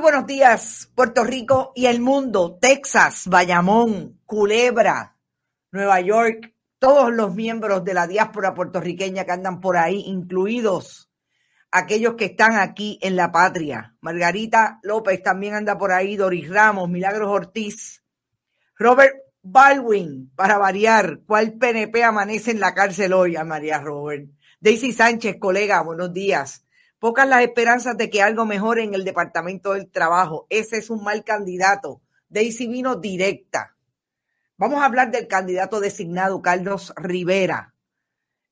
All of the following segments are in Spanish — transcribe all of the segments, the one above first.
buenos días, Puerto Rico y el mundo, Texas, Bayamón, Culebra, Nueva York, todos los miembros de la diáspora puertorriqueña que andan por ahí, incluidos aquellos que están aquí en la patria. Margarita López también anda por ahí, Doris Ramos, Milagros Ortiz, Robert Baldwin, para variar, ¿cuál PNP amanece en la cárcel hoy? A María Robert. Daisy Sánchez, colega, buenos días. Pocas las esperanzas de que algo mejore en el Departamento del Trabajo. Ese es un mal candidato. Daisy vino directa. Vamos a hablar del candidato designado Carlos Rivera,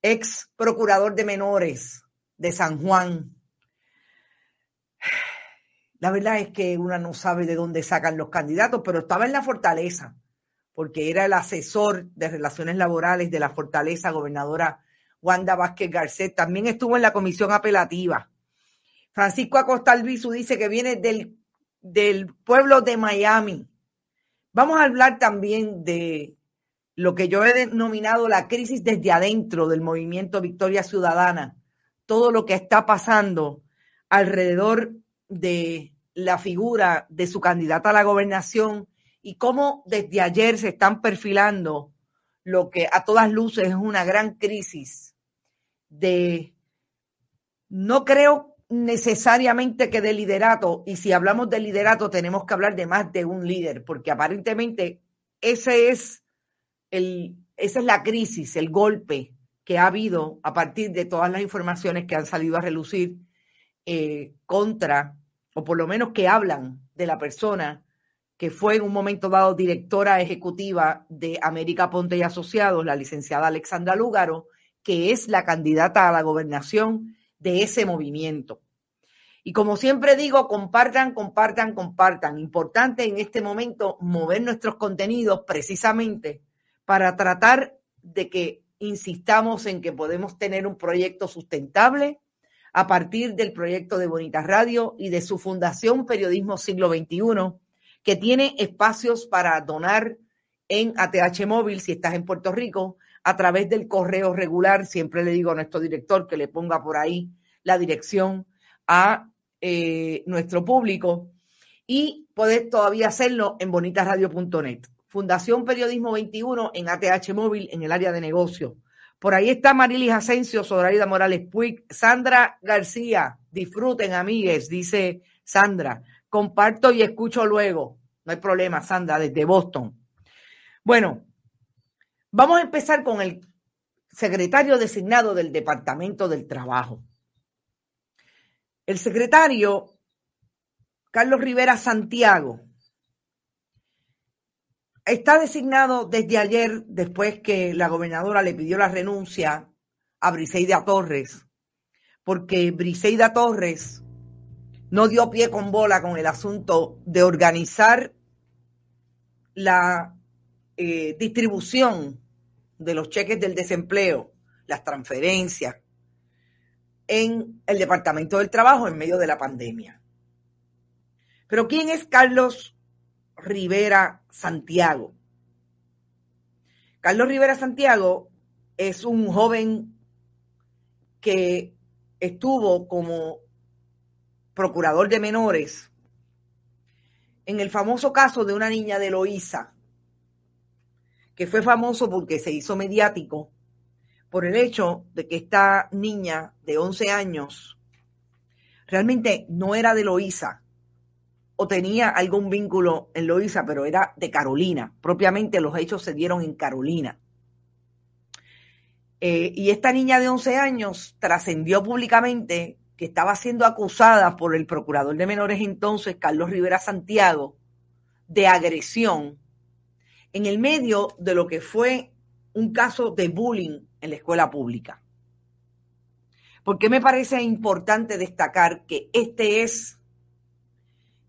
ex procurador de menores de San Juan. La verdad es que una no sabe de dónde sacan los candidatos, pero estaba en la fortaleza, porque era el asesor de relaciones laborales de la fortaleza gobernadora Wanda Vázquez Garcet. También estuvo en la comisión apelativa Francisco Acosta Albizu dice que viene del, del pueblo de Miami. Vamos a hablar también de lo que yo he denominado la crisis desde adentro del movimiento Victoria Ciudadana, todo lo que está pasando alrededor de la figura de su candidata a la gobernación y cómo desde ayer se están perfilando lo que a todas luces es una gran crisis de, no creo necesariamente que de liderato, y si hablamos de liderato tenemos que hablar de más de un líder, porque aparentemente ese es el, esa es la crisis, el golpe que ha habido a partir de todas las informaciones que han salido a relucir eh, contra, o por lo menos que hablan de la persona que fue en un momento dado directora ejecutiva de América Ponte y Asociados, la licenciada Alexandra Lúgaro, que es la candidata a la gobernación de ese movimiento. Y como siempre digo, compartan, compartan, compartan. Importante en este momento mover nuestros contenidos precisamente para tratar de que insistamos en que podemos tener un proyecto sustentable a partir del proyecto de Bonita Radio y de su fundación Periodismo Siglo XXI, que tiene espacios para donar en ATH Móvil si estás en Puerto Rico, a través del correo regular. Siempre le digo a nuestro director que le ponga por ahí la dirección a eh, nuestro público y poder todavía hacerlo en bonitasradio.net. Fundación Periodismo 21 en ATH Móvil en el área de negocio. Por ahí está Marilis Asensio, Sodraida Morales Puig, Sandra García. Disfruten, amigues, dice Sandra. Comparto y escucho luego. No hay problema, Sandra, desde Boston. Bueno, vamos a empezar con el secretario designado del Departamento del Trabajo. El secretario Carlos Rivera Santiago está designado desde ayer, después que la gobernadora le pidió la renuncia a Briseida Torres, porque Briseida Torres no dio pie con bola con el asunto de organizar la eh, distribución de los cheques del desempleo, las transferencias, en el Departamento del Trabajo en medio de la pandemia. Pero ¿quién es Carlos Rivera Santiago? Carlos Rivera Santiago es un joven que estuvo como procurador de menores en el famoso caso de una niña de Loíza, que fue famoso porque se hizo mediático por el hecho de que esta niña de 11 años realmente no era de Loíza o tenía algún vínculo en Loíza, pero era de Carolina. Propiamente los hechos se dieron en Carolina. Eh, y esta niña de 11 años trascendió públicamente que estaba siendo acusada por el procurador de menores entonces, Carlos Rivera Santiago, de agresión en el medio de lo que fue un caso de bullying en la escuela pública. Porque me parece importante destacar que este es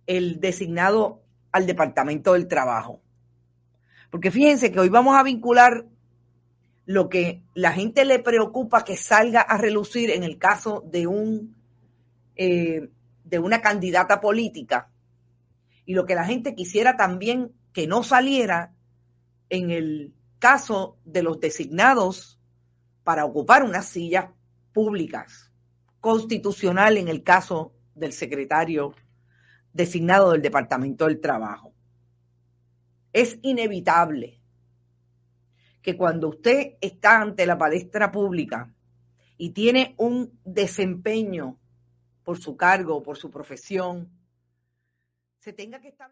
el designado al Departamento del Trabajo. Porque fíjense que hoy vamos a vincular lo que la gente le preocupa que salga a relucir en el caso de un eh, de una candidata política y lo que la gente quisiera también que no saliera en el caso de los designados para ocupar unas sillas públicas, constitucional en el caso del secretario designado del Departamento del Trabajo. Es inevitable que cuando usted está ante la palestra pública y tiene un desempeño por su cargo, por su profesión, se tenga que estar...